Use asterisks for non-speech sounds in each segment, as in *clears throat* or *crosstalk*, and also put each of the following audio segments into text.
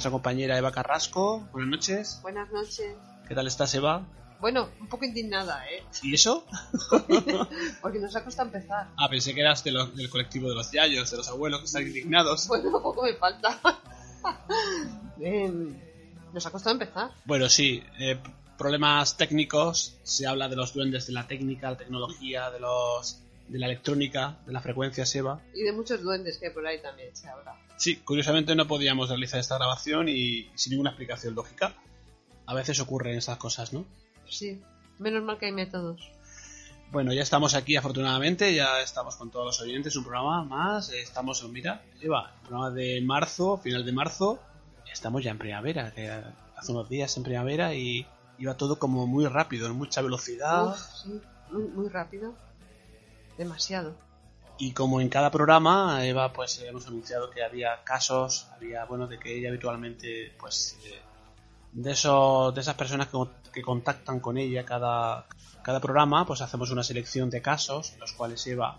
nuestra compañera Eva Carrasco. Buenas noches. Buenas noches. ¿Qué tal estás, Eva? Bueno, un poco indignada, ¿eh? ¿Y eso? *laughs* Porque nos ha costado empezar. Ah, pensé que eras de lo- del colectivo de los yayos, de los abuelos que están indignados. Bueno, poco me falta. *laughs* Em, nos ha costado empezar. Bueno, sí, eh, problemas técnicos. Se habla de los duendes de la técnica, la tecnología, de los de la electrónica, de la frecuencia Eva. Y de muchos duendes que por ahí también se habla. Sí, curiosamente no podíamos realizar esta grabación y sin ninguna explicación lógica. A veces ocurren esas cosas, ¿no? Sí. Menos mal que hay métodos. Bueno, ya estamos aquí afortunadamente, ya estamos con todos los oyentes, un programa más, estamos, mira, Eva, programa de marzo, final de marzo, estamos ya en primavera, que hace unos días en primavera y iba todo como muy rápido, en mucha velocidad Uf, sí. Muy, muy rápido. Demasiado. y como en cada programa, Eva, pues hemos anunciado que había casos, había, bueno, de que ella habitualmente, pues, eh, de esos, de esas personas que, que contactan con ella cada, cada programa, pues hacemos una selección de casos, los cuales Eva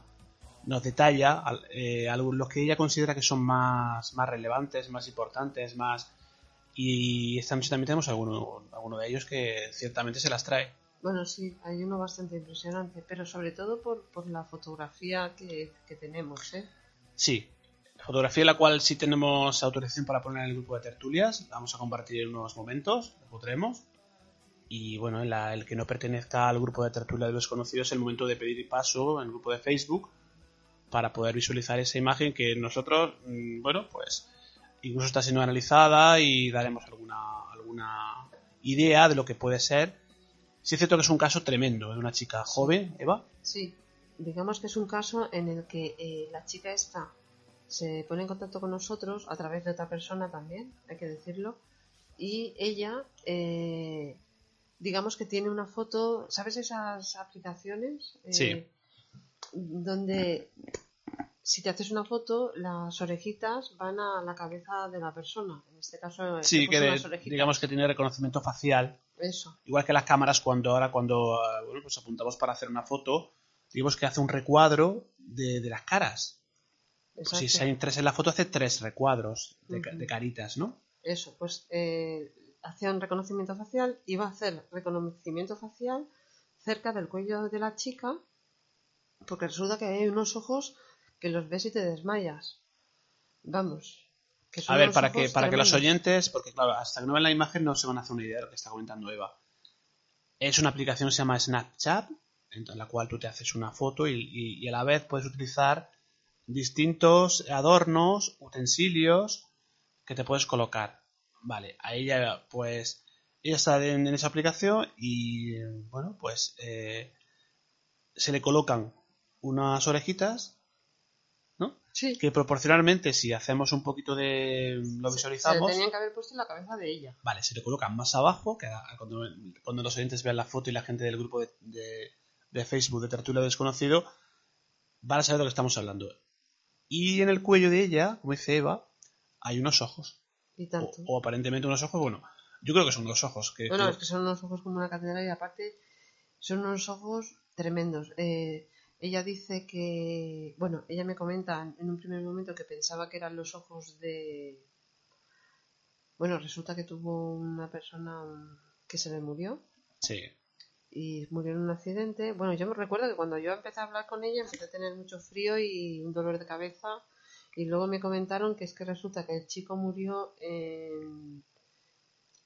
nos detalla al- eh, los que ella considera que son más, más relevantes, más importantes, más... Y también tenemos alguno, alguno de ellos que ciertamente se las trae. Bueno, sí, hay uno bastante impresionante, pero sobre todo por, la fotografía que, tenemos, ¿eh? Sí, fotografía la cual sí tenemos autorización para poner en el grupo de tertulias. La Vamos a compartir en unos momentos, lo podremos. Y bueno, en la- el que no pertenezca al grupo de tertulia de los conocidos es el momento de pedir paso en el grupo de Facebook para poder visualizar esa imagen que nosotros, mm, bueno, pues incluso está siendo analizada y daremos alguna, alguna idea de lo que puede ser. Sí es cierto que es un caso tremendo de una chica joven, Eva. Sí, digamos que es un caso en el que eh, la chica esta se pone en contacto con nosotros a través de otra persona también, hay que decirlo, y ella, eh, digamos que tiene una foto, ¿sabes esas aplicaciones? Eh, Sí. Donde si te haces una foto, las orejitas van a la cabeza de la persona. En este caso, Sí, que de- digamos que tiene reconocimiento facial Eso, Igual que las cámaras cuando ahora cuando eh, bueno, pues apuntamos para hacer una foto, digamos que hace un recuadro de, de las caras. Pues si hay tres en la foto hace tres recuadros de, caritas, ¿no? Eso, pues eh, hacía un reconocimiento facial, iba a hacer reconocimiento facial cerca del cuello de la chica, porque resulta que hay unos ojos que los ves y te desmayas. Vamos. A ver, para que para que los oyentes, porque claro, hasta que no ven la imagen no se van a hacer una idea de lo que está comentando Eva. Es una aplicación que se llama Snapchat, en la cual tú te haces una foto y, y- y a la vez puedes utilizar distintos adornos, utensilios que te puedes colocar. Vale, a ella pues ella está en, en esa aplicación y bueno pues eh, se le colocan unas orejitas. Sí, Que proporcionalmente si hacemos un poquito de lo visualizamos, Se tenían que haber puesto en la cabeza de ella. Vale, se le colocan más abajo, que cuando, cuando los oyentes vean la foto y la gente del grupo de, de- de Facebook de Tertulia Desconocido, van a saber de lo que estamos hablando. Y en el cuello de ella, como dice Eva, hay unos ojos. Y O, tanto. o aparentemente unos ojos, bueno, yo creo que son unos ojos. Que, Bueno, que- es que son unos ojos como una catedral y aparte son unos ojos tremendos. Eh, ella dice que, bueno, ella me comenta en un primer momento que pensaba que eran los ojos de... Bueno, resulta que tuvo una persona que se le murió. Sí, y murió en un accidente. Bueno, yo me recuerdo que cuando yo empecé a hablar con ella empecé a tener mucho frío y un dolor de cabeza. Y luego me comentaron que es que resulta que el chico murió en...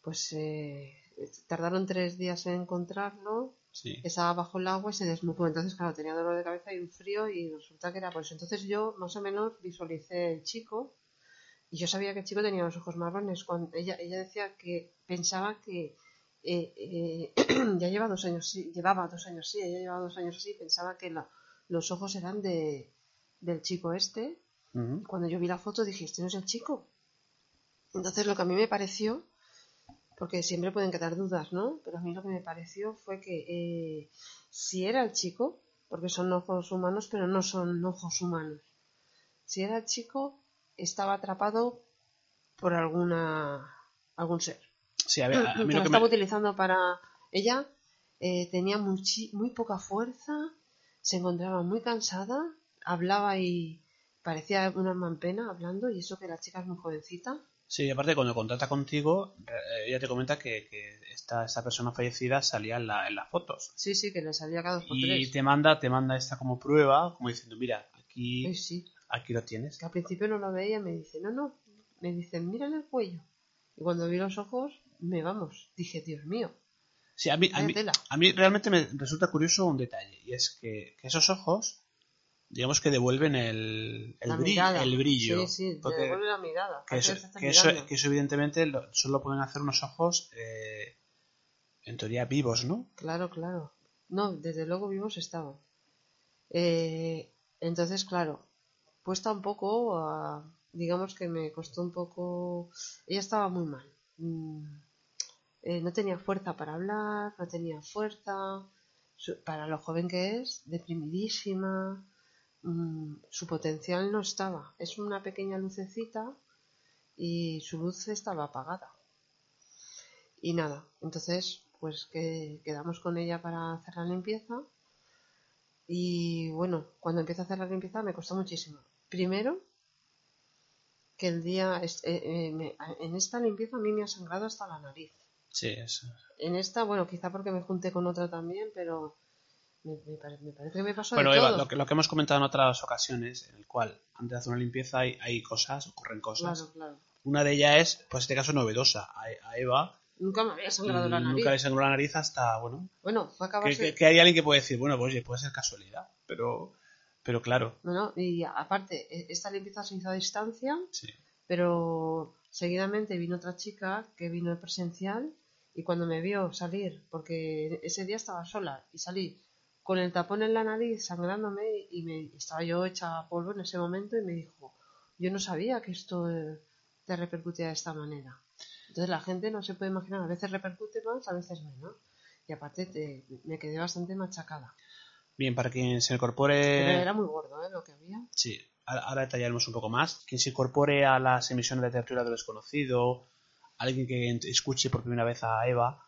Pues eh, tardaron tres días en encontrarlo sí. estaba bajo el agua y se desnucó. Entonces, claro, tenía dolor de cabeza y un frío y resulta que era por eso. Entonces yo más o menos visualicé el chico y yo sabía que el chico tenía los ojos marrones. Cuando ella, ella decía que pensaba que eh, eh, *clears throat* ya lleva dos años, sí, llevaba dos años, sí, ella llevaba dos años así, pensaba que la- los ojos eran de, del chico este. Cuando yo vi la foto dije, este no es el chico. Entonces lo que a mí me pareció, porque siempre pueden quedar dudas, ¿no? Pero a mí lo que me pareció fue que eh, si era el chico, porque son ojos humanos, pero no son ojos humanos. Si era el chico, estaba atrapado por alguna algún ser. Sí, a ver, a, a mí que lo que estaba me... utilizando para ella eh, tenía muchi- muy poca fuerza se encontraba muy cansada hablaba y parecía una hermana pena hablando y eso que la chica es muy jovencita Sí, aparte cuando contrata contigo, eh, ella te comenta que, que esta, esta persona fallecida salía en, la- en las fotos. Sí, sí, que le salía cada dos por Y tres. te manda, te manda esta como prueba, como diciendo, mira, aquí, Sí, sí. aquí lo tienes. Que al principio no lo veía, me dice, no, no, me dice, mira el cuello. Y cuando vi los ojos, me vamos. Dije, Dios mío, Sí, a mí, a mí, a mí realmente me resulta curioso un detalle, y es que, que esos ojos, digamos que devuelven el, el, mirada. el brillo. Sí, sí, Porque- devuelve la mirada. que, eso, que eso, mirando. que eso evidentemente lo- solo pueden hacer unos ojos, eh, en teoría, vivos, ¿no? Claro, claro. No, desde luego vivos estaban. Eh, entonces, claro, puesta un poco a- digamos que me costó un poco. Ella estaba muy mal. Mm, eh, no tenía fuerza para hablar, no tenía fuerza. Para lo joven que es, deprimidísima. Mm, su potencial no estaba. Es una pequeña lucecita y su luz estaba apagada. Y nada, entonces pues que quedamos con ella para hacer la limpieza. Y bueno, cuando empiezo a hacer la limpieza me costó muchísimo. Primero, que el día, es- eh, eh, me- en esta limpieza a mí me ha sangrado hasta la nariz. Sí, es, En esta, bueno, quizá porque me junté con otra también, pero me, me pare- me parece que me pasó Bueno, de Eva, todo. lo que, lo que hemos comentado en otras ocasiones, en el cual antes de hacer una limpieza hay, hay cosas, ocurren cosas. Claro, claro. Una de ellas es, pues en este caso, novedosa. A, a Eva Nunca me había sangrado la nariz. nunca le sangró la nariz hasta, bueno, Bueno, fue que, acabarse... que- que hay alguien que puede decir, bueno, pues oye, puede ser casualidad, pero, pero claro, No, no, y aparte, e- esta limpieza se hizo a distancia, sí. pero seguidamente vino otra chica que vino presencial y cuando me vio salir, porque ese día estaba sola y salí con el tapón en la nariz sangrándome y me estaba yo hecha a polvo en ese momento y me dijo, yo no sabía que esto eh, te repercutía de esta manera. Entonces la gente no se puede imaginar, a veces repercute más, a veces menos. Y aparte te- me quedé bastante machacada. Bien, para quien se Pero incorpore... era muy gordo ¿eh? lo que había. Sí, ahora detallaremos un poco más. Quien se incorpore a las emisiones de tertulia de lo desconocido, alguien que escuche por primera vez a Eva,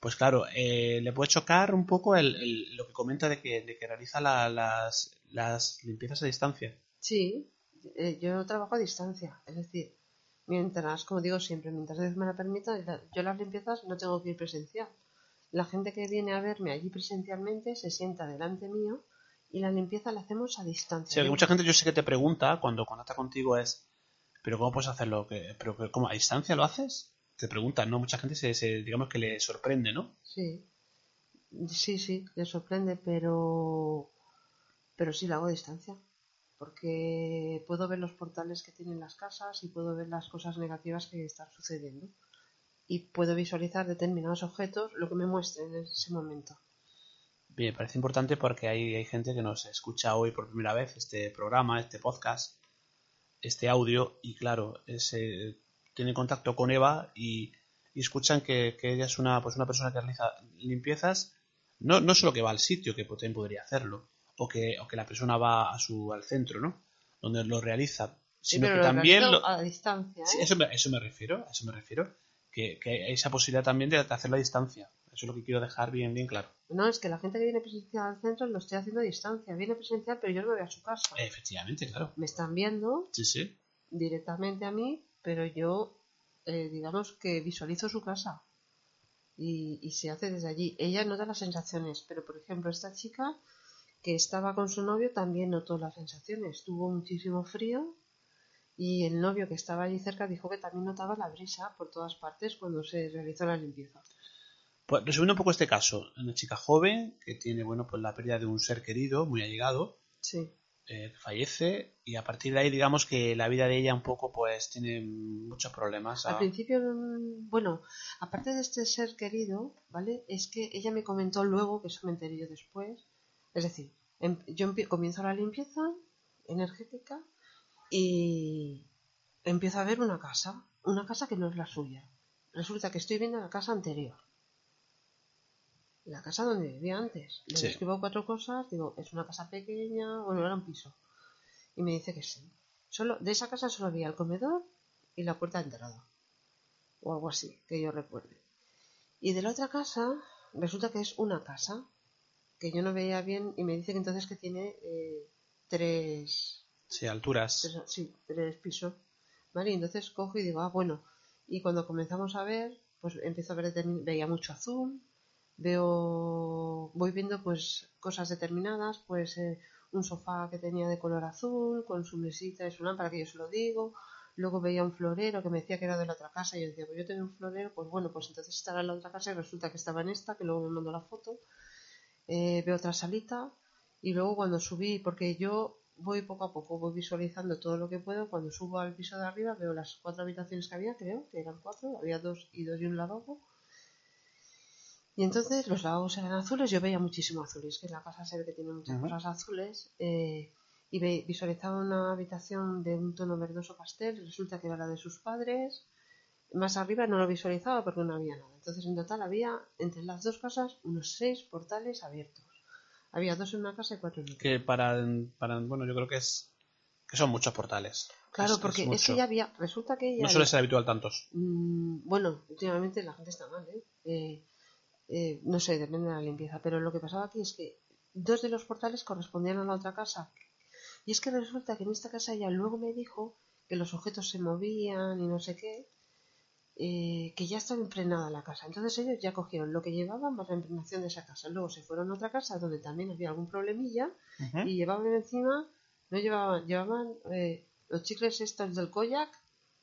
pues claro, eh, le puede chocar un poco el, el- lo que comenta de que, de que realiza la- las, las limpiezas a distancia. Sí, eh, yo trabajo a distancia, es decir, mientras, como digo siempre, mientras Dios me la permita, yo las limpiezas no tengo que ir presencial. La gente que viene a verme allí presencialmente se sienta delante mío y la limpieza la hacemos a distancia. Sí, mucha gente yo sé que te pregunta cuando contacta contigo es, pero ¿cómo puedes hacerlo? ¿Que- ¿Pero cómo a distancia lo haces? Te preguntan, ¿no? Mucha gente se, se- digamos que le sorprende, ¿no? Sí, sí, sí, le sorprende, pero, pero sí la hago a distancia. Porque puedo ver los portales que tienen las casas y puedo ver las cosas negativas que están sucediendo. Y puedo visualizar determinados objetos, lo que me muestren en ese momento. Bien, me parece importante porque hay, hay gente que nos escucha hoy por primera vez este programa, este podcast, este audio, y claro, es, eh, tiene contacto con Eva y, y escuchan que, que ella es una, pues una persona que realiza limpiezas, no, no solo que va al sitio, que también podría hacerlo, o que, o que la persona va a su, al centro, ¿no? Donde lo realiza, Sí, sino pero que lo también lo, a distancia. ¿eh? Sí, eso, me, eso me refiero, a eso me refiero. Que, que hay esa posibilidad también de hacerlo a distancia. Eso es lo que quiero dejar bien, bien claro. No, es que la gente que viene presencial al centro lo estoy haciendo a distancia. Viene presencial, pero yo no me voy a su casa. Efectivamente, claro. Me están viendo Sí, sí. directamente a mí, pero yo, eh, digamos que visualizo su casa y, y se hace desde allí. Ella nota las sensaciones, pero por ejemplo, esta chica que estaba con su novio también notó las sensaciones. Tuvo muchísimo frío y el novio que estaba allí cerca dijo que también notaba la brisa por todas partes cuando se realizó la limpieza. Pues resumiendo un poco este caso, una chica joven que tiene, bueno, pues la pérdida de un ser querido, muy allegado, Sí, eh, fallece, y a partir de ahí, digamos que la vida de ella un poco, pues, tiene muchos problemas. Al principio, bueno, aparte de este ser querido, ¿vale? Es que ella me comentó luego, que eso me enteré yo después, es decir, em- yo comienzo la limpieza energética y empiezo a ver una casa, una casa que no es la suya. Resulta que estoy viendo la casa anterior. La casa donde vivía antes. Le Sí. escribo cuatro cosas, digo, es una casa pequeña, bueno, era un piso. Y me dice que sí. Solo, de esa casa solo había el comedor y la puerta de entrada. O algo así, que yo recuerde. Y de la otra casa, resulta que es una casa que yo no veía bien y me dice que entonces que tiene eh, tres, Sí, alturas. tres, sí, tres pisos. ¿Vale? Y entonces cojo y digo, ah, bueno. Y cuando comenzamos a ver, pues empiezo a ver, veía mucho azul, veo, voy viendo pues cosas determinadas, pues eh, un sofá que tenía de color azul, con su mesita y su lámpara, que yo se lo digo. Luego veía un florero que me decía que era de la otra casa y yo decía, pues yo tengo un florero, pues bueno, pues entonces estará en la otra casa y resulta que estaba en esta, que luego me mandó la foto. Eh, veo otra salita y luego cuando subí, porque yo voy poco a poco, voy visualizando todo lo que puedo, cuando subo al piso de arriba veo las cuatro habitaciones que había, creo que eran cuatro, había dos y dos y un lavabo. Y entonces los lavabos eran azules, yo veía muchísimo azules, que la casa se ve que tiene muchas Ujú. cosas azules. eh, y ve- visualizaba una habitación de un tono verdoso pastel, resulta que era la de sus padres. Más arriba no lo visualizaba porque no había nada. Entonces en total había entre las dos casas unos seis portales abiertos. Había dos en una casa y cuatro en otra. Que para, para. Bueno, yo creo que es. Que son muchos portales. Claro, Es- es porque es, mucho. que ya había, resulta que ella No suele ser habitual tantos. Mm, bueno, últimamente la gente está mal, ¿eh? Eh, eh, no sé, depende de la limpieza, pero lo que pasaba aquí es que dos de los portales correspondían a la otra casa. Y es que resulta que en esta casa ella luego me dijo que los objetos se movían y no sé qué, eh, que ya estaba imprenada la casa. Entonces ellos ya cogieron lo que llevaban más la impregnación de esa casa. Luego se fueron a otra casa donde también había algún problemilla y llevaban encima, no llevaban, llevaban eh, los chicles estos del koyak,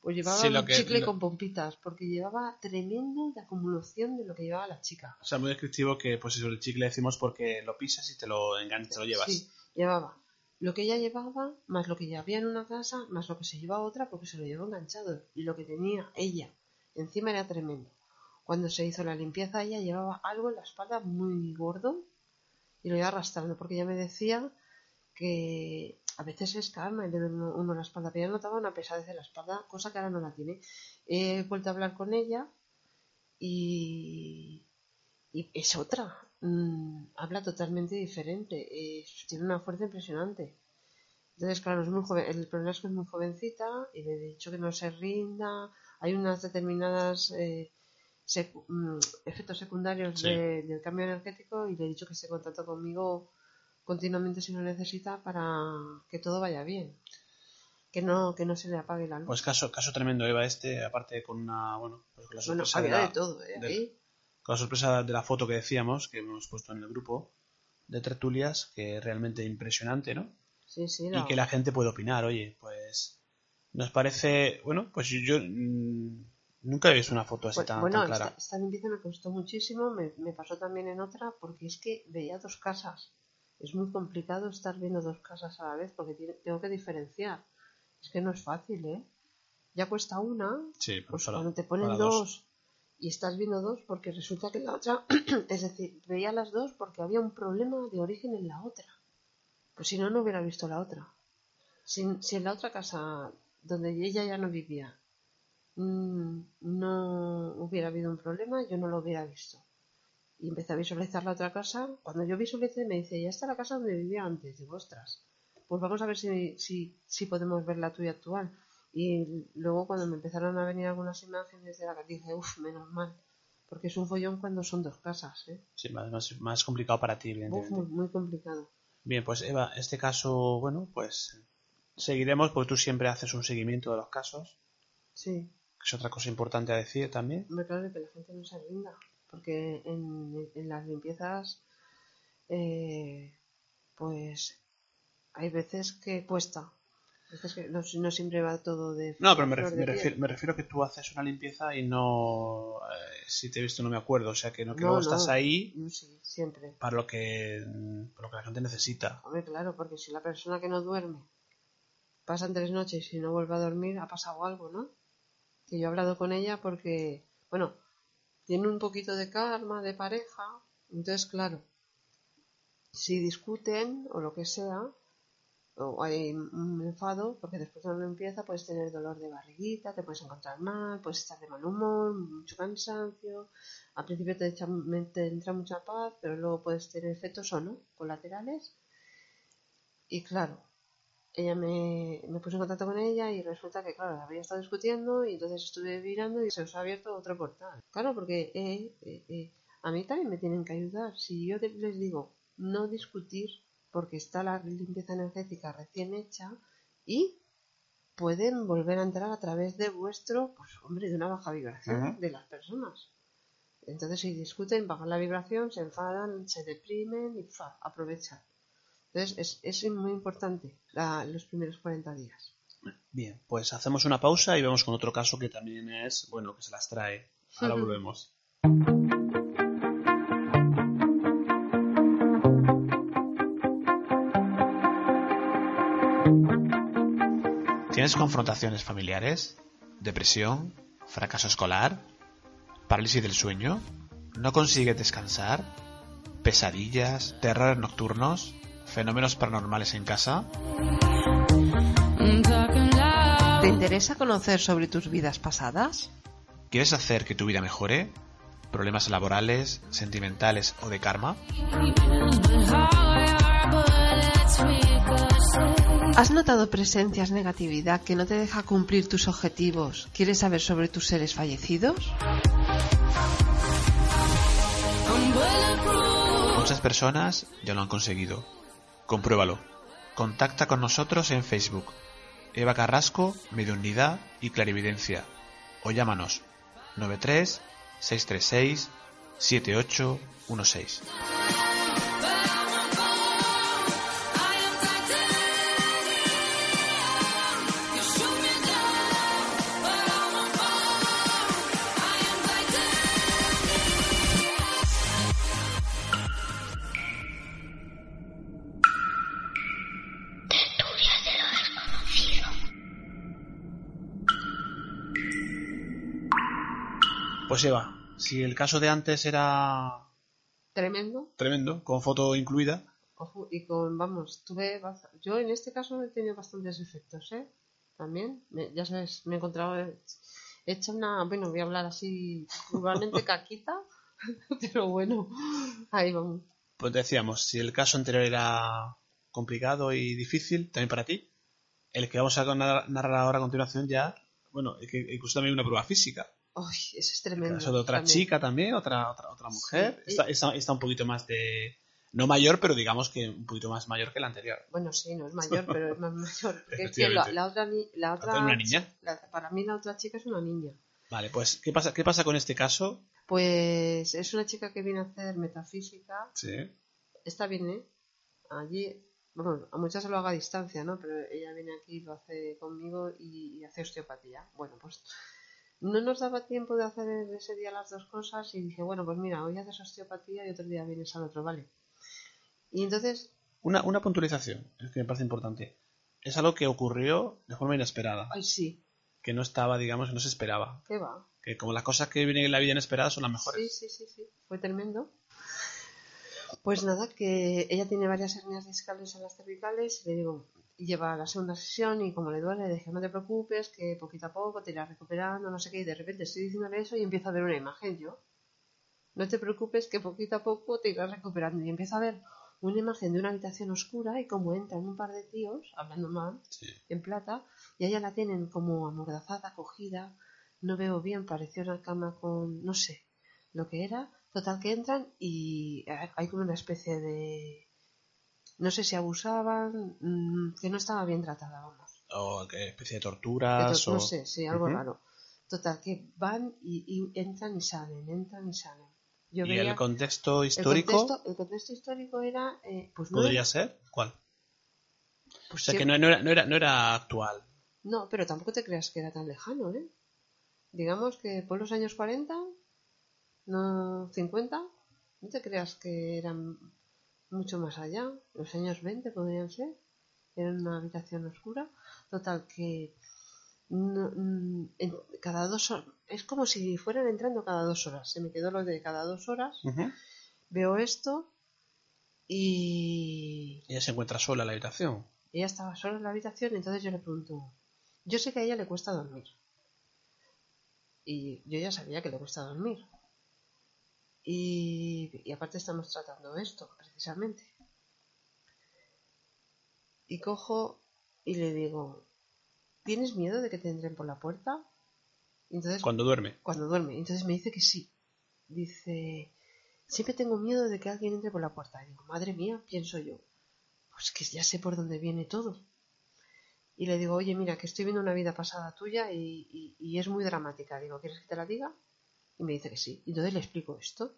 pues llevaban Sí, un que- chicle lo- con pompitas, porque llevaba tremendo de acumulación de lo que llevaba la chica. O sea, muy descriptivo que, pues eso, el chicle decimos porque lo pisas y te lo enganchas, te lo llevas. Sí, llevaba lo que ella llevaba, más lo que ya había en una casa, más lo que se llevaba otra, porque se lo llevó enganchado. Y lo que tenía ella encima era tremendo. Cuando se hizo la limpieza, ella llevaba algo en la espalda muy gordo y lo iba arrastrando, porque ella me decía que a veces es calma y le duele uno, la espalda, pero ella notaba una pesadez en la espalda, cosa que ahora no la tiene. He vuelto a hablar con ella y, y es otra. Mm, habla totalmente diferente. es- tiene una fuerza impresionante. Entonces, claro, es muy joven. El problema es que es muy jovencita y le he dicho que no se rinda. Hay unas determinadas eh, secu- mm, efectos secundarios Sí. de- del cambio energético y le he dicho que se contacta conmigo continuamente si lo necesita para que todo vaya bien. Que no, que no se le apague la luz. Pues caso, caso tremendo, Eva, este, aparte con una, bueno, pues con la bueno, sorpresa, de, la, de todo, ¿eh? de- con la sorpresa de la foto que decíamos, que hemos puesto en el grupo de tertulias, que es realmente impresionante, ¿no? Sí, sí, Y no. que la gente puede opinar, oye, pues nos parece, bueno, pues yo mm, nunca he visto una foto así Pues, tan, bueno, tan clara. esta, esta limpieza me costó muchísimo, me, me pasó también en otra, porque es que veía dos casas. Es muy complicado estar viendo dos casas a la vez, porque tiene- tengo que diferenciar. Es que no es fácil, ¿eh? Ya cuesta una, Sí, pero pues cuando te ponen para dos. y estás viendo dos, porque resulta que la otra, *clears throat* es decir, veía las dos porque había un problema de origen en la otra. Pues si no, no hubiera visto la otra. Si, si en la otra casa, donde ella ya no vivía, mm, no hubiera habido un problema, yo no lo hubiera visto. Y empecé a visualizar la otra casa. Cuando yo visualicé, me dice, ya está la casa donde vivía antes. Digo, ostras, pues vamos a ver si, si, si podemos ver la tuya actual. Y luego cuando me empezaron a venir algunas imágenes de la que dije, uff, menos mal. Porque es un follón cuando son dos casas, ¿eh? Sí, más, complicado para ti, Uf, evidentemente. muy, muy complicado. Bien, pues Eva, este caso, bueno, pues seguiremos porque tú siempre haces un seguimiento de los casos, Sí, que es otra cosa importante a decir también. Hombre, claro que la gente no se rinda, porque en, en las limpiezas, eh, pues hay veces que cuesta. Veces que no, no siempre va todo de. No, pero me, refiero, me refiero que tú haces una limpieza y no... eh, si te he visto no me acuerdo, o sea que, no, que No, luego no. estás ahí No, sí, siempre. para lo que, para lo que la gente necesita. Hombre, claro, porque si la persona que no duerme pasan tres noches y no vuelve a dormir, ha pasado algo, ¿no? Que yo he hablado con ella porque, bueno, tiene un poquito de karma de pareja, entonces, claro, si discuten o lo que sea, o hay un enfado, porque después de una limpieza puedes tener dolor de barriguita, te puedes encontrar mal, puedes estar de mal humor, mucho cansancio, al principio te, echa- te entra mucha paz, pero luego puedes tener efectos o no, colaterales. Y claro, ella me, me puso en contacto con ella y resulta que, claro, había estado discutiendo y entonces estuve mirando y se os ha abierto otro portal. Claro, porque eh, eh, eh, a mí también me tienen que ayudar. Si yo les digo no discutir porque está la limpieza energética recién hecha y pueden volver a entrar a través de vuestro, pues hombre, de una baja vibración de las personas. Entonces, si discuten, bajan la vibración, se enfadan, se deprimen y ¡fa! aprovechan. Entonces, es, es muy importante la- los primeros 40 días. Bien, pues hacemos una pausa y vemos con otro caso que también es, bueno, que se las trae. Ahora volvemos. ¿Tienes confrontaciones familiares? ¿Depresión? ¿Fracaso escolar? ¿Parálisis del sueño? ¿No consigues descansar? ¿Pesadillas? ¿Terrores nocturnos? ¿Fenómenos paranormales en casa? ¿Te interesa conocer sobre tus vidas pasadas? ¿Quieres hacer que tu vida mejore? ¿Problemas laborales, sentimentales o de karma? ¿Has notado presencias, negatividad que no te deja cumplir tus objetivos? ¿Quieres saber sobre tus seres fallecidos? Muchas personas ya lo han conseguido. Compruébalo. Contacta con nosotros en Facebook. Eva Carrasco, Mediunidad y Clarividencia. O llámanos 93 636 7816. Si el caso de antes era Tremendo. tremendo, con foto incluida, Ojo, y con, vamos, tuve, yo en este caso he tenido bastantes efectos, ¿eh? También, me- ya sabes, me he encontrado he hecho una, bueno, voy a hablar así, igualmente *laughs* caquita, *laughs* pero bueno, ahí vamos. pues decíamos, si el caso anterior era complicado y difícil, también para ti, el que vamos a narrar ahora a continuación ya, bueno, es que incluso también una prueba física. Ay, eso es tremendo. caso de otra también. chica también, otra, otra, otra mujer. Sí. Está, está, está un poquito más de... No mayor, pero digamos que un poquito más mayor que la anterior. Bueno, sí, no es mayor, pero es más *laughs* mayor. Porque es que la, otra, la otra, ¿La otra es una niña? la- para mí la otra chica es una niña. Vale, pues, ¿qué pasa, qué pasa con este caso? Pues es una chica que viene a hacer metafísica. Sí. Esta viene allí, bueno, a muchas se lo haga a distancia, ¿no? Pero ella viene aquí, lo hace conmigo y, y hace osteopatía. Bueno, pues no nos daba tiempo de hacer ese día las dos cosas y dije, bueno, pues mira, hoy haces osteopatía y otro día vienes al otro, ¿vale? Y entonces, Una, una puntualización, es que me parece importante. Es algo que ocurrió de forma inesperada, ay, sí, que no estaba, digamos, que no se esperaba. ¿qué va? Que como las cosas que vienen en la vida inesperadas son las Sí, mejores. sí, sí, sí, fue tremendo. Pues nada, que ella tiene varias hernias discales en las cervicales y le digo, y lleva la segunda sesión y como le duele, le dije, no te preocupes, que poquito a poco te irás recuperando, no sé qué, y de repente estoy diciéndole eso y empiezo a ver una imagen yo. No te preocupes, que poquito a poco te irás recuperando. Y empiezo a ver una imagen de una habitación oscura y como entran un par de tíos, hablando mal, Sí. en plata, y a ella la tienen como amordazada, cogida, no veo bien, pareció una cama con, no sé, lo que era, total que entran y hay como una especie de, no sé si abusaban, mm, que no estaba bien tratada, vamos. O qué especie de Que torturas. o... No sé, sí, algo raro. Total, que van y, y entran y salen, entran y salen. Yo ¿Y veía- el contexto el histórico contexto, el contexto histórico era, eh, pues podría ser? ¿Cuál? pues O sea, que no, no era, no, era, no era actual. No, pero tampoco te creas que era tan lejano, ¿eh? Digamos que por los años 40, no 50, no te creas que eran mucho más allá. Los años 20 podrían ser. Era una habitación oscura. Total, que no- mm, en- cada dos horas, es como si fueran entrando cada dos horas. Se me quedó lo de cada dos horas. Veo esto y Ella se encuentra sola en la habitación. ella estaba sola en la habitación, entonces yo le pregunto, yo sé que a ella le cuesta dormir. Y yo ya sabía que le cuesta dormir. Y, y aparte estamos tratando esto, precisamente. Y cojo y le digo, ¿tienes miedo de que te entren por la puerta? Entonces, Cuando duerme. cuando duerme. Entonces me dice que sí. Dice, siempre tengo miedo de que alguien entre por la puerta. Y digo, madre mía, pienso yo, pues que ya sé por dónde viene todo. y le digo, oye, mira, que estoy viendo una vida pasada tuya y, y- y es muy dramática. Digo, ¿quieres que te la diga? Y me dice que sí. Y entonces le explico esto.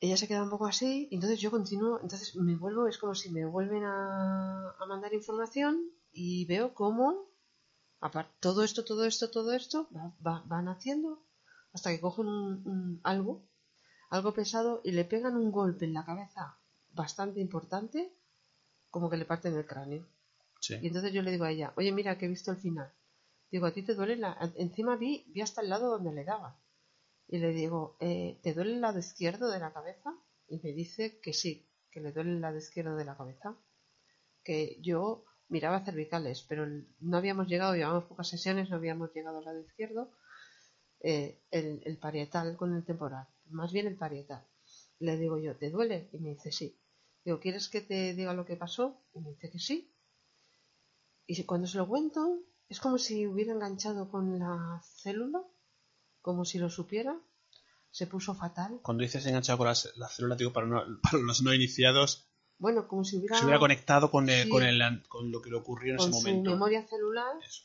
Ella se queda un poco así, y entonces yo continúo, entonces me vuelvo, es como si me vuelven a, a mandar información y veo cómo, aparte, todo esto, todo esto, todo esto, va- va- van haciendo hasta que cogen un- un- algo, algo pesado y le pegan un golpe en la cabeza bastante importante, como que le parten el cráneo. Sí. Y entonces yo le digo a ella, oye, mira que he visto el final. Digo, ¿a ti te duele la...? Encima vi, vi hasta el lado donde le daba. Y le digo, eh, ¿te duele el lado izquierdo de la cabeza? Y me dice que sí, que le duele el lado izquierdo de la cabeza. Que yo miraba cervicales, pero no habíamos llegado, llevamos pocas sesiones, no habíamos llegado al lado izquierdo. Eh, el, el parietal con el temporal, más bien el parietal. Le digo yo, ¿te duele? Y me dice sí. Digo, ¿quieres que te diga lo que pasó? Y me dice que sí. Y cuando se lo cuento, es como si hubiera enganchado con la célula, como si lo supiera. Se puso fatal. Cuando dices enganchado con las, las células, digo, para, no- *laughs* para los no iniciados, Bueno, como si hubiera, se hubiera conectado con, el- Sí. con, el, con lo que le ocurrió en con ese su momento. memoria celular, Eso.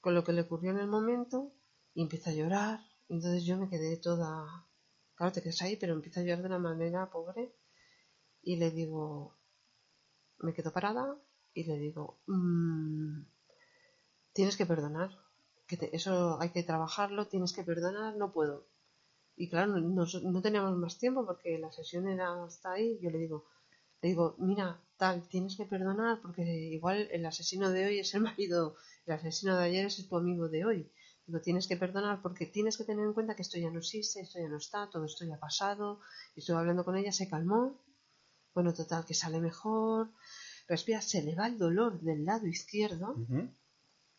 con lo que le ocurrió en el momento, y empieza a llorar. Entonces yo me quedé toda. Claro, te quedas ahí, pero empieza a llorar de una manera pobre. Y le digo. Me quedo parada y le digo. "Mm, tienes que perdonar. Que te- eso hay que trabajarlo, tienes que perdonar, no puedo. Y claro, no, no- teníamos más tiempo porque la sesión era hasta ahí. Yo le digo, le digo, mira, tal, tienes que perdonar porque igual el asesino de hoy es el *laughs* marido, el asesino de ayer es tu amigo de hoy. Digo, tienes que perdonar porque tienes que tener en cuenta que esto ya no existe, esto ya no está, todo esto ya ha pasado. Y estuve hablando con ella, se calmó. Bueno, total, que sale mejor. Respira, se le va el dolor del lado izquierdo.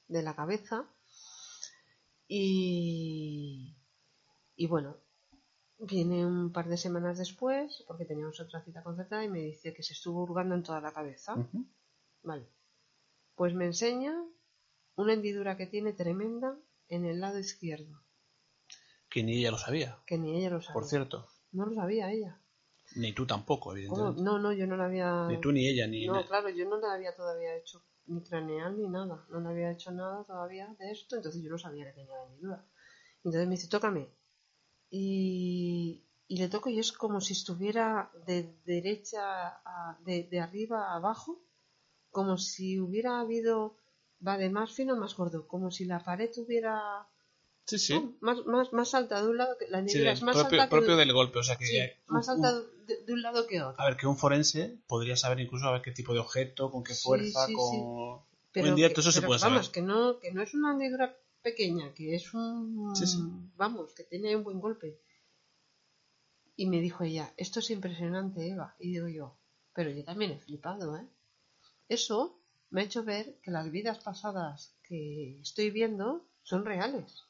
De la cabeza. Y, y bueno, viene un par de semanas después, porque teníamos otra cita concertada, y me dice que se estuvo hurgando en toda la cabeza. Vale. Pues me enseña una hendidura que tiene tremenda en el lado izquierdo, Que ni ella lo sabía, que ni ella lo sabía. por cierto. No lo sabía ella. Ni tú tampoco, ¿Cómo? evidentemente. No, no, yo no la había... Ni tú ni ella, ni... No, claro, yo no le había todavía hecho ni craneal ni nada. No le había hecho nada todavía de esto, entonces yo no sabía que tenía la hendidura. Entonces me dice, tócame. Y, y le toco y es como si estuviera de derecha, a- de, de arriba a abajo, como si hubiera habido, va de más fino a más gordo, como si la pared tuviera Sí, sí. más, más, más alta de un lado que la Sí, hendidura es más propio, alta que propio de, del golpe, o sea que... sí, más un- alta de, de un lado que otro. A ver, que un forense podría saber incluso a ver qué tipo de objeto, con qué fuerza, sí, con... Hoy en que- todo eso se pero puede vamos, saber. que no, que no es una hendidura pequeña, que es un... Vamos, que tiene un buen golpe. Y me dijo ella, esto es impresionante, Eva. Y digo yo, pero yo también he flipado, ¿eh? Eso me ha hecho ver que las vidas pasadas que estoy viendo son reales.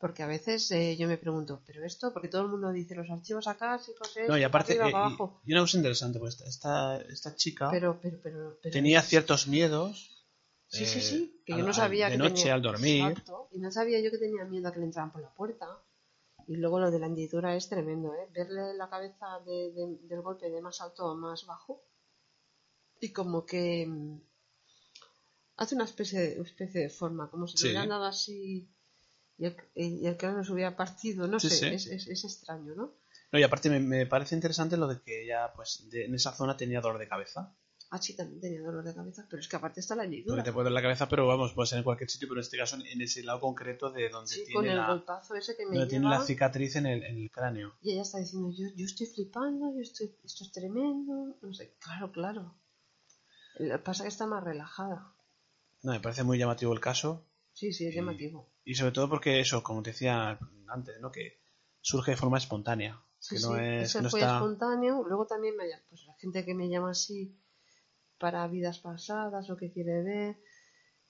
Porque a veces eh, yo me pregunto, ¿pero esto? Porque todo el mundo dice los archivos acá, sí, José, No, y aparte, arriba, eh, para abajo. y una cosa interesante, pues esta, esta, esta chica Pero, pero, pero, pero tenía ciertos miedos. Sí, sí, eh, sí, que yo no sabía de que noche tenía... al dormir. Exacto, y no sabía yo que tenía miedo a que le entraran por la puerta. Y luego lo de la hendidura es tremendo, ¿eh? Verle la cabeza de- de- del golpe de más alto a más bajo. Y como que mm, hace una especie de, especie de forma, como si Sí. le hubieran dado así y el, y el cráneo se hubiera partido, no Sí, sé, sí. Es, es- es extraño, ¿no? No, y aparte me, me parece interesante lo de que ella, pues, de- en esa zona tenía dolor de cabeza. Ah, sí, también tenía dolor de cabeza, pero es que aparte está la Porque hendidura. te puede doler la cabeza, pero vamos, puede ser en cualquier sitio, pero en este caso en, ese lado concreto de donde Sí, con tiene, el la, golpazo ese que me donde tiene la cicatriz en el, en el cráneo. Y ella está diciendo, yo, yo estoy flipando, yo estoy, esto es tremendo, no sé, claro, claro. Lo que pasa es que está más relajada. No, me parece muy llamativo el caso. Sí, sí, es Y- llamativo. Y sobre todo porque eso, como te decía antes, ¿no? Que surge de forma espontánea. Sí, que no sí, es, ese no fue está... espontáneo. Luego también me pues la gente que me llama así para vidas pasadas o que quiere ver,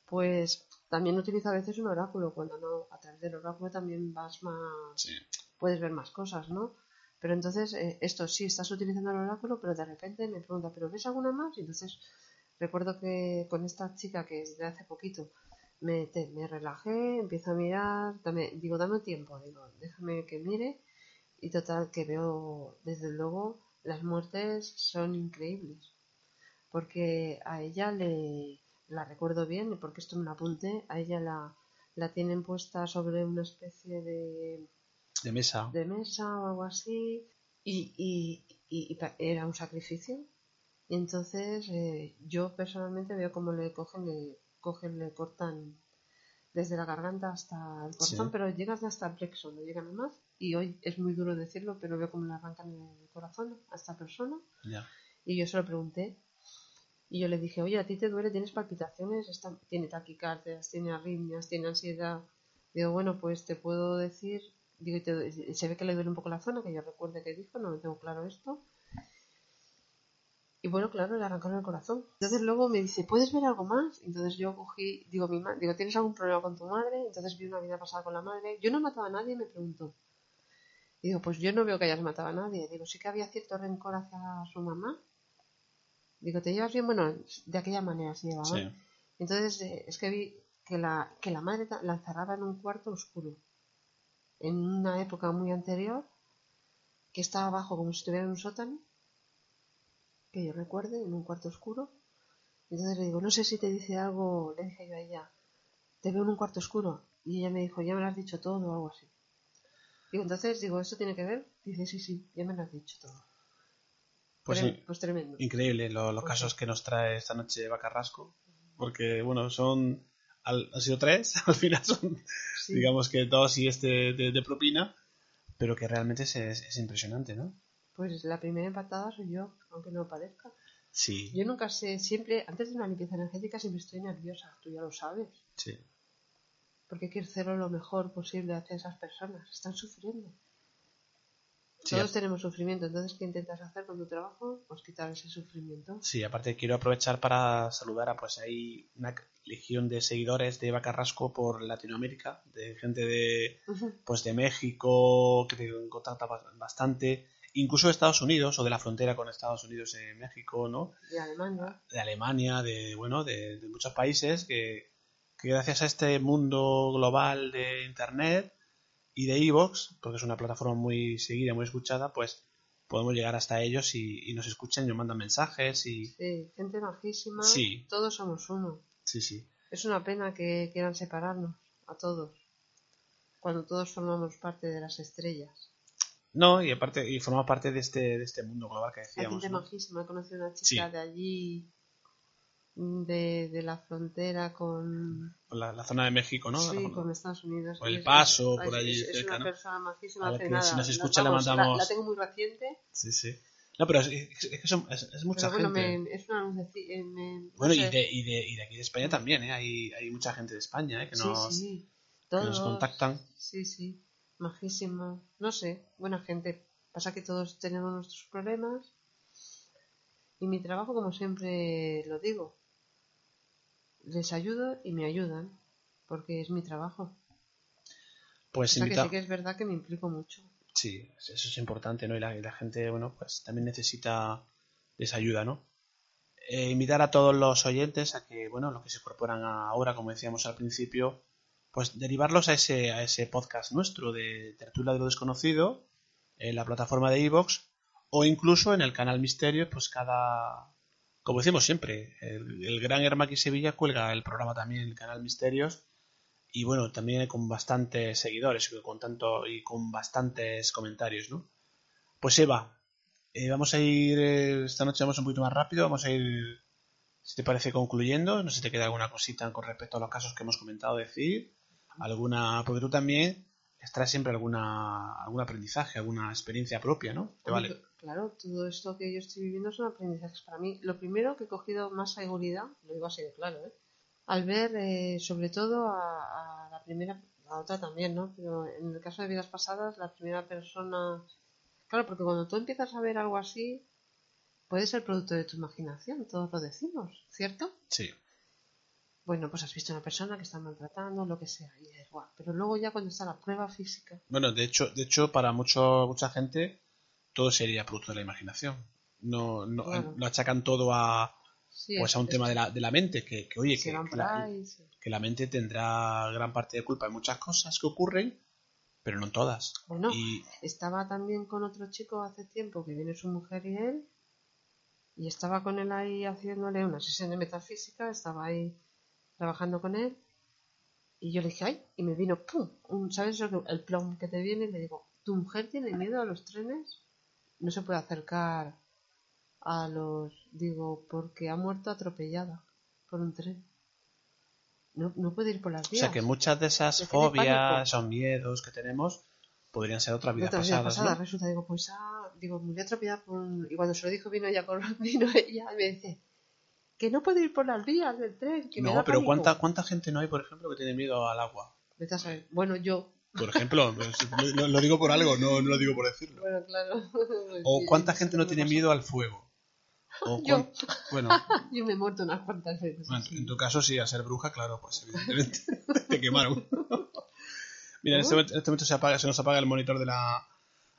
pues también utiliza a veces un oráculo, cuando no, a través del oráculo también vas más, Sí. puedes ver más cosas, ¿no? Pero entonces, eh, esto sí, estás utilizando el oráculo, pero de repente me pregunta, ¿pero ves alguna más? Y entonces recuerdo que con esta chica que es de hace poquito, me, te- me relajé, empiezo a mirar, dame- digo, dame tiempo, digo, déjame que mire, y total, que veo, desde luego, las muertes son increíbles. porque a ella le la recuerdo bien, porque esto me lo apunté, a ella la, la tienen puesta sobre una especie de, De mesa. de mesa o algo así, y, y- y- y pa- era un sacrificio. Y entonces eh, yo personalmente veo cómo le cogen, le cogen, le cortan desde la garganta hasta el corazón, Sí. pero llegan hasta el plexo, no llegan más. Y hoy es muy duro decirlo, pero veo cómo le arrancan el corazón a esta persona. Y yo se lo pregunté. Y yo le dije, oye, ¿a ti te duele? ¿Tienes palpitaciones? Está- ¿Tiene taquicardias? ¿Tiene arritmias? ¿Tiene ansiedad? Digo, bueno, pues te puedo decir... Digo, y te- se ve que le duele un poco la zona, que yo recuerde que dijo, no me tengo claro esto. Y bueno, claro, le arrancaron el corazón. Entonces luego me dice, ¿puedes ver algo más? Entonces yo cogí, digo, mi ma- digo, ¿tienes algún problema con tu madre? Entonces vi una vida pasada con la madre. Yo no he matado a nadie, me preguntó. Y digo, pues yo no veo que hayas matado a nadie. Digo, sí que había cierto rencor hacia su mamá. Digo, ¿te llevas bien? Bueno, de aquella manera se llevaban. Sí. Entonces eh, es que vi que la, que la madre la encerraba en un cuarto oscuro. En una época muy anterior, que estaba abajo como si estuviera en un sótano, que yo recuerde, en un cuarto oscuro. Entonces le digo, no sé si te dice algo, le dije yo a ella, te veo en un cuarto oscuro. Y ella me dijo, ya me lo has dicho todo o algo así. Digo, entonces, digo, ¿esto tiene que ver? Dice, sí, sí, ya me lo has dicho todo. Pues Trem- sí, pues tremendo. increíble lo- los Pues casos sí. que nos trae esta noche Bacarrasco. Porque, bueno, son. al- han sido tres, *laughs* al final son, Sí. digamos que dos y este de, de propina. Pero que realmente es, es- es impresionante, ¿no? Pues la primera empatada soy yo, aunque no parezca. Sí, Yo nunca sé, siempre, antes de una limpieza energética siempre estoy nerviosa, tú ya lo sabes. sí. Porque quiero hacerlo lo mejor posible hacia esas personas. Están sufriendo. Sí, Todos tenemos sufrimiento, entonces ¿qué intentas hacer con tu trabajo? Pues quitar ese sufrimiento. Sí, aparte quiero aprovechar para saludar a pues hay una legión de seguidores de Bacarrasco por Latinoamérica, de gente de pues de México, que te contacta ba- bastante, incluso de Estados Unidos o de la frontera con Estados Unidos en México, ¿no? De Alemania. De Alemania, de bueno, de, de muchos países que, que gracias a este mundo global de internet y de Evox, porque es una plataforma muy seguida, muy escuchada, pues podemos llegar hasta ellos y, y nos escuchan y nos mandan mensajes y Sí, gente majísima. Sí. Todos somos uno. sí, sí. Es una pena que quieran separarnos a todos. Cuando todos formamos parte de las estrellas. No, y aparte, y forma parte de este, de este mundo global que Hay decíamos. gente ¿no? majísima. He conocido una chica Sí. de allí, de, de la frontera con, La, la zona de México, ¿no? sí, con Estados Unidos. O El Paso, es- por allí Es, cerca, una ¿no? persona majísima. A la hace que nada. si nos escucha vamos, la- mandamos- La, tengo muy reciente. Sí, sí. No, pero es, que son- es, mucha bueno, gente. me- es una luceci- eh, me- no Bueno, sé. y de, y, de, y de aquí de España también, ¿eh? Hay, hay mucha gente de España, ¿eh? Que Sí, nos, que nos contactan. Sí, sí. Majísima. No sé, buena gente. Pasa que todos tenemos nuestros problemas. Y mi trabajo, como siempre lo digo, les ayudo y me ayudan. Porque es mi trabajo. Pues O sea que sí que es verdad que me implico mucho. Sí, eso es importante, ¿no? Y la, y la gente, bueno, pues también necesita esa ayuda, ¿no? Eh, invitar a todos los oyentes a que, bueno, los que se incorporan ahora, como decíamos al principio, pues derivarlos a ese, a ese podcast nuestro de Tertulia de lo Desconocido, en la plataforma de Evox, o incluso en el canal Misterio, pues cada, como decimos siempre, el, el gran Hermaki Sevilla cuelga el programa también en el canal Misterios, y bueno, también con bastantes seguidores con tanto y con bastantes comentarios, ¿no? Pues Eva, eh, vamos a ir eh, esta noche vamos un poquito más rápido, vamos a ir si te parece concluyendo, no sé si te queda alguna cosita con respecto a los casos que hemos comentado decir, alguna porque tú también extraes siempre alguna algún aprendizaje, alguna experiencia propia, ¿no? ¿Te Hombre, vale? Claro, todo esto que yo estoy viviendo son aprendizajes para mí. Lo primero que he cogido más seguridad, lo digo así de claro, ¿eh? al ver eh, sobre todo a, a la primera, la otra también, ¿no? Pero en el caso de vidas pasadas, la primera persona... Claro, porque cuando tú empiezas a ver algo así, puede ser producto de tu imaginación, todos lo decimos, ¿cierto? Sí. Bueno, pues has visto una persona que está maltratando, lo que sea, y da igual. Pero luego ya cuando está la prueba física, Bueno, de hecho, de hecho para mucho, mucha gente todo sería producto de la imaginación. No, no Claro. lo achacan todo a sí, pues es- a un es- tema de la, de la mente, que, que, oye, que, que la, ahí, sí. que la mente tendrá gran parte de culpa en muchas cosas que ocurren, pero no en todas. Bueno, Y Estaba también con otro chico hace tiempo que viene su mujer y él. Y estaba con él ahí haciéndole una sesión de metafísica, estaba ahí trabajando con él. Y yo le dije, ay, y me vino, ¡pum! Un, ¿Sabes el plom que te viene? Y le digo, ¿tu mujer tiene miedo a los trenes? No se puede acercar a los. Digo, porque ha muerto atropellada por un tren. No, no puede ir por las O vías. sea que muchas de esas fobias, esos miedos que tenemos podrían ser vidas pasadas, pasadas, ¿no? resulta, digo, pues ah, digo, murió atropellada por un... Y cuando se lo dijo, vino ella con *laughs* vino ella y me dice, que no puede ir por las vías del tren, que me No, da pero pánico". ¿cuánta, ¿cuánta gente no hay, por ejemplo, que tiene miedo al agua? Bueno, yo. Por ejemplo, *laughs* pues, lo, lo digo por algo, no, no lo digo por decirlo. Bueno, claro. *laughs* O cuánta gente no me tiene miedo al fuego. O Yo. Bueno, *laughs* Yo me he muerto unas cuantas veces. bueno, en tu caso sí, a ser bruja, claro, pues evidentemente te quemaron. Mira, en este, momento, en este momento se, apaga, se nos apaga el monitor de la...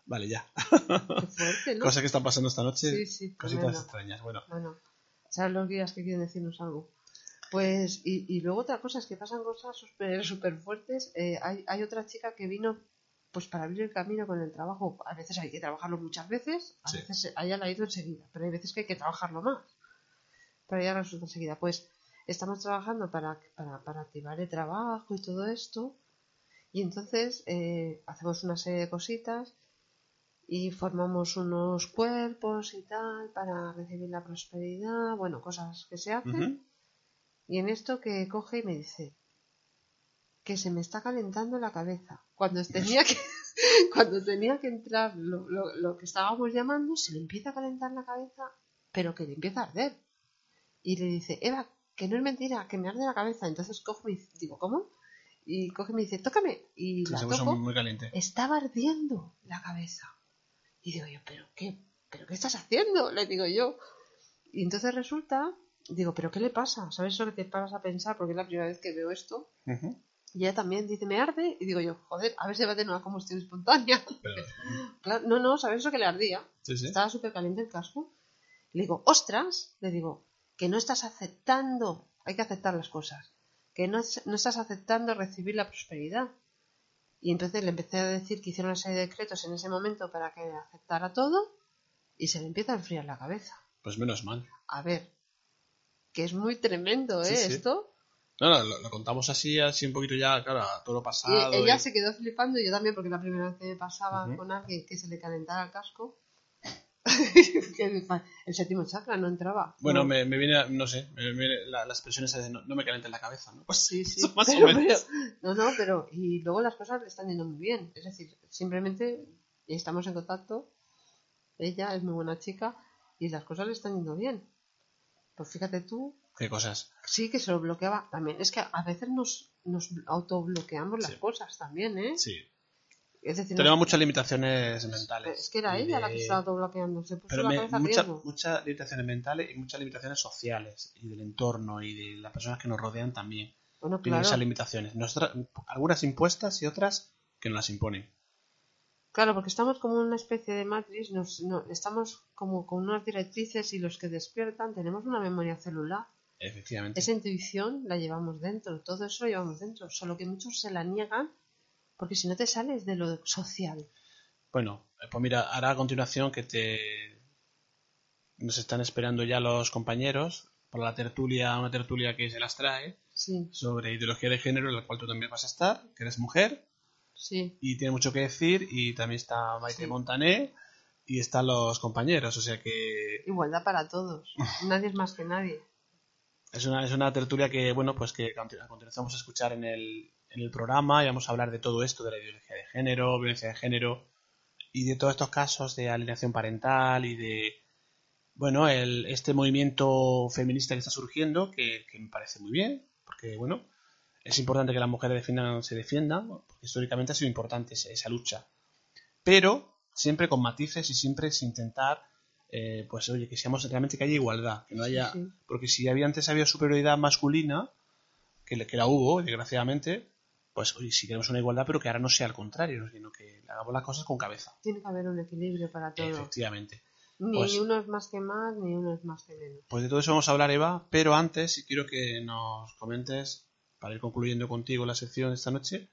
Vale, ya. Qué fuerte, ¿no? Cosas que están pasando esta noche, Sí, sí, cositas extrañas. Bueno, Bueno, ¿sabes los guías que quieren decirnos algo? Pues, y, y luego otra cosa es que pasan cosas súper súper fuertes. Eh, hay, hay otra chica que vino pues para abrir el camino con el trabajo. A veces hay que trabajarlo muchas veces, a Sí. veces a ella la ha ido enseguida, pero hay veces que hay que trabajarlo más. Pero ella resulta enseguida. Pues estamos trabajando para, para, para activar el trabajo y todo esto. Y entonces eh, hacemos una serie de cositas y formamos unos cuerpos y tal para recibir la prosperidad, bueno, cosas que se hacen. Y en esto que coge y me dice que se me está calentando la cabeza. Cuando tenía que, *laughs* cuando tenía que entrar lo, lo- lo que estábamos llamando, se le empieza a calentar la cabeza, pero que le empieza a arder. Y le dice, Eva, que no es mentira, que me arde la cabeza. Entonces cojo y digo, ¿cómo? Y coge y me dice, tócame. Y la toco. muy caliente. Estaba ardiendo la cabeza. Y digo yo, ¿pero qué? ¿Pero qué estás haciendo? Le digo yo. Y entonces resulta, digo, ¿pero qué le pasa? ¿Sabes eso que te paras a pensar? Porque es la primera vez que veo esto. Y ella también dice, me arde. Y digo yo, joder, a ver si va a tener una combustión espontánea. Pero, Claro, *laughs* no, no, ¿sabes eso que le ardía? sí, sí. Estaba súper caliente el casco. Le digo, ostras, le digo, que no estás aceptando, hay que aceptar las cosas, que no, no estás aceptando recibir la prosperidad. Y entonces le empecé a decir que hiciera una serie de decretos en ese momento para que aceptara todo y se le empieza a enfriar la cabeza. Pues menos mal. A ver, que es muy tremendo, ¿eh? Sí, sí. Esto. No, no, lo, lo contamos así, así un poquito ya, claro, a todo lo Y pasado. ella y- se quedó flipando y yo también, porque la primera vez que me pasaba con alguien que se le calentara el casco, *laughs* el séptimo chakra no entraba. Bueno, No. me, me viene, no sé, me viene la, la expresión esa de no, no me calienten la cabeza, ¿no? Pues Sí, sí. *laughs* *laughs* O menos. pero- no, no, pero. Y luego las cosas le están yendo muy bien. Es decir, simplemente estamos en contacto. Ella es muy buena chica y las cosas le están yendo bien. Pues fíjate tú, ¿Qué cosas? sí que se lo bloqueaba también. Es que a veces nos, nos autobloqueamos las Sí. cosas también, ¿eh? Sí. Es decir, Tenemos muchas limitaciones mentales. es que era ella la que estaba autobloqueando. Se puso Pero la me- mucha- muchas limitaciones mentales y muchas limitaciones sociales y del entorno y de las personas que nos rodean también Bueno, tienen esas limitaciones. Nosotras- algunas impuestas y otras que nos las imponen. Claro, porque estamos como una especie de matriz, nos, no- estamos como con unas directrices y los que despiertan tenemos una memoria celular. Efectivamente. Esa intuición la llevamos dentro, todo eso lo llevamos dentro, solo que muchos se la niegan porque si no te sales de lo social. Bueno, eh, pues mira, ahora a continuación que te nos están esperando ya los compañeros para la tertulia, una tertulia que se las trae Sí, sobre ideología de género en la cual tú también vas a estar, que eres mujer sí, y tiene mucho que decir y también está Maite Sí. Montané y están los compañeros, o sea que igualdad para todos, *laughs* nadie es más que nadie. es una, es una tertulia que, bueno, pues que a continuación vamos a escuchar en el, en el programa y vamos a hablar de todo esto, de la ideología de género, violencia de género y de todos estos casos de alienación parental y de, bueno, el, este movimiento feminista que está surgiendo, que, que me parece muy bien, porque, bueno, es importante que las mujeres defiendan, se defiendan, porque históricamente ha sido importante esa, esa lucha. Pero siempre con matices y siempre sin intentar, eh, pues, oye, que seamos realmente que haya igualdad, que no haya... Sí, sí. Porque si había antes había superioridad masculina, que, que la hubo, desgraciadamente, pues oye, si queremos una igualdad, pero que ahora no sea al contrario, sino que hagamos las cosas con cabeza. Tiene que haber un equilibrio para todo. Efectivamente. Ni Pues- uno es más que más, ni uno es más que menos. Pues de todo eso vamos a hablar, Eva, pero antes, si quiero que nos comentes, para ir concluyendo contigo la sección de esta noche,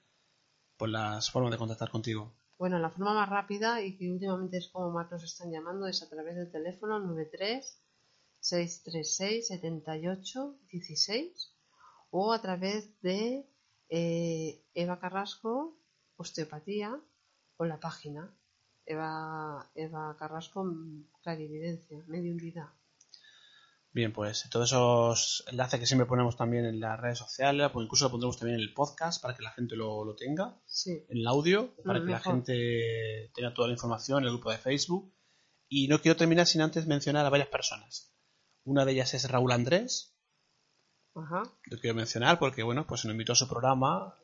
pues las formas de contactar contigo. Bueno, la forma más rápida y que últimamente es como más nos están llamando es a través del teléfono 93 636 78 16 o a través de eh, Eva Carrasco Osteopatía o la página Eva, Eva Carrasco Clarividencia, Mediunidad. Bien, pues todos esos enlaces que siempre ponemos también en las redes sociales, pues incluso lo pondremos también en el podcast para que la gente lo, lo tenga, Sí, en el audio, para Mm, que la gente tenga toda la información en el grupo de Facebook. Y no quiero terminar sin antes mencionar a varias personas. Una de ellas es Raúl Andrés, ajá, lo quiero mencionar porque, bueno, pues nos invitó a su programa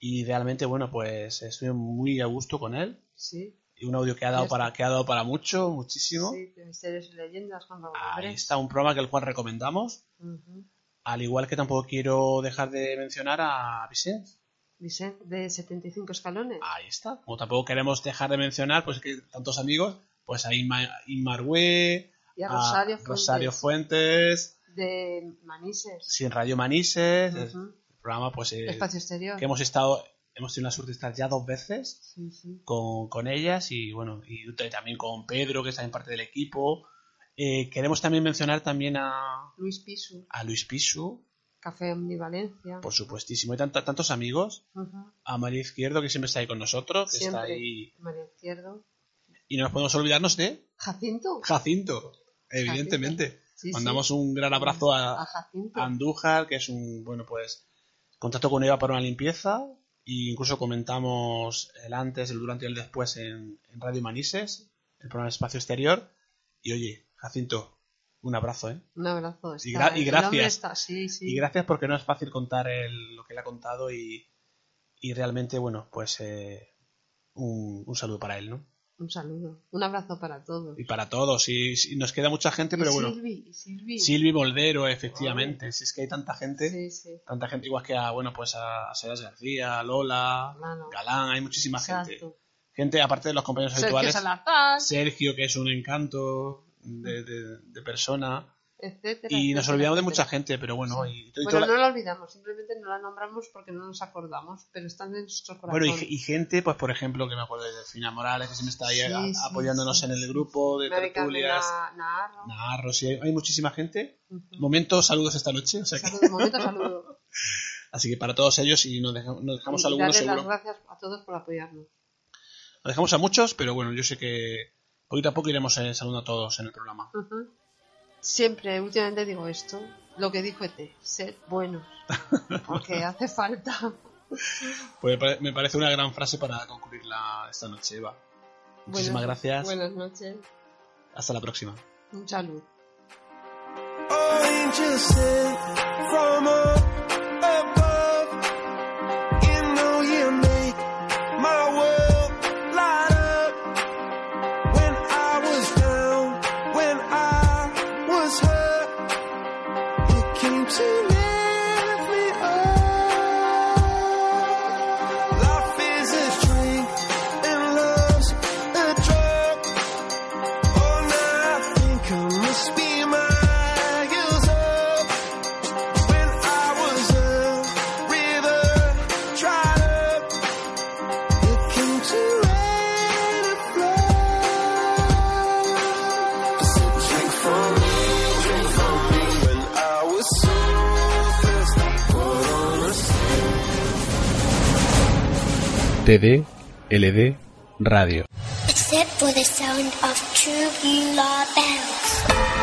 y realmente, bueno, pues estoy muy a gusto con él. sí, Y un audio que ha dado para, que ha dado para mucho, muchísimo. sí, misterios y leyendas con Ahí está un programa que el cual recomendamos. Al igual que tampoco quiero dejar de mencionar a Vicente. Vicente, de 75 escalones. Ahí está. Como tampoco queremos dejar de mencionar, pues que tantos amigos, pues a Inma, Inmarwe, y a a Rosario Fuentes, Rosario Fuentes, de Manises. Sin Radio Manises, el programa pues eh, Espacio exterior. que hemos estado, hemos tenido la suerte de estar ya dos veces Sí, sí. con, con ellas y bueno, y también con Pedro, que está en parte del equipo. Eh, queremos también mencionar también a, Luis Pisu, a Luis Pisu, Café Omnivalencia. por supuestísimo. Hay tanta- tantos amigos. A María Izquierdo, que siempre está ahí con nosotros, que está Siempre. ahí. María Izquierdo. Y no nos podemos olvidarnos de Jacinto. Jacinto, evidentemente. Sí, Mandamos sí. un gran abrazo a a, Jacinto. a Andújar, que es un, bueno, pues, contacto con Eva para una limpieza. E incluso comentamos el antes, el durante y el después en, en Radio Manises, el programa Espacio Exterior. Y oye, Jacinto, un abrazo, ¿eh? Un abrazo. Y gra- gracias. está- sí, sí. Y gracias porque no es fácil contar el- lo que él ha contado y, y realmente, bueno, pues eh, un, un saludo para él, ¿no? Un saludo. Un abrazo para todos. Y para todos. Y, y nos queda mucha gente, pero y bueno. Silvi, Silvi. Silvi Moldero, efectivamente. Si es que hay tanta gente. Sí, sí. Tanta gente, igual que a, bueno, pues a Sebas García, a Lola. Galán, hay muchísima gente. Gente, aparte de los compañeros Sergio habituales. Salazar, Sergio, que es un encanto de, de- de persona. Etcétera. Y nos etcétera, olvidamos de mucha gente, pero bueno. Sí. Y, y Bueno, la- no la olvidamos, simplemente no la nombramos porque no nos acordamos, pero están en nuestro corazón. Bueno, y, y gente, pues por ejemplo, que me acuerdo de Delfina Morales, que siempre está ahí Sí, a- apoyándonos sí, en el grupo de tertulias. Na- Naharro. Narro, sí, hay, hay muchísima gente. Ujú. Momentos, saludos esta noche. O sea que- Saludos, momento saludo. *laughs* así que para todos ellos, y nos dejamos, nos dejamos y algunos darle las seguro. gracias a todos por apoyarnos. Nos dejamos a muchos, pero bueno, yo sé que poquito a poco iremos eh, saludando a todos en el programa. Ujú. Siempre, últimamente digo esto, lo que dijo ET, sed buenos, *laughs* porque hace falta. Pues me pare- me parece una gran frase para concluir la, esta noche, Eva. Muchísimas Buenas- gracias. Buenas noches, Hasta la próxima. un saludo. TD, LD, Radio. except for the sound of true bells.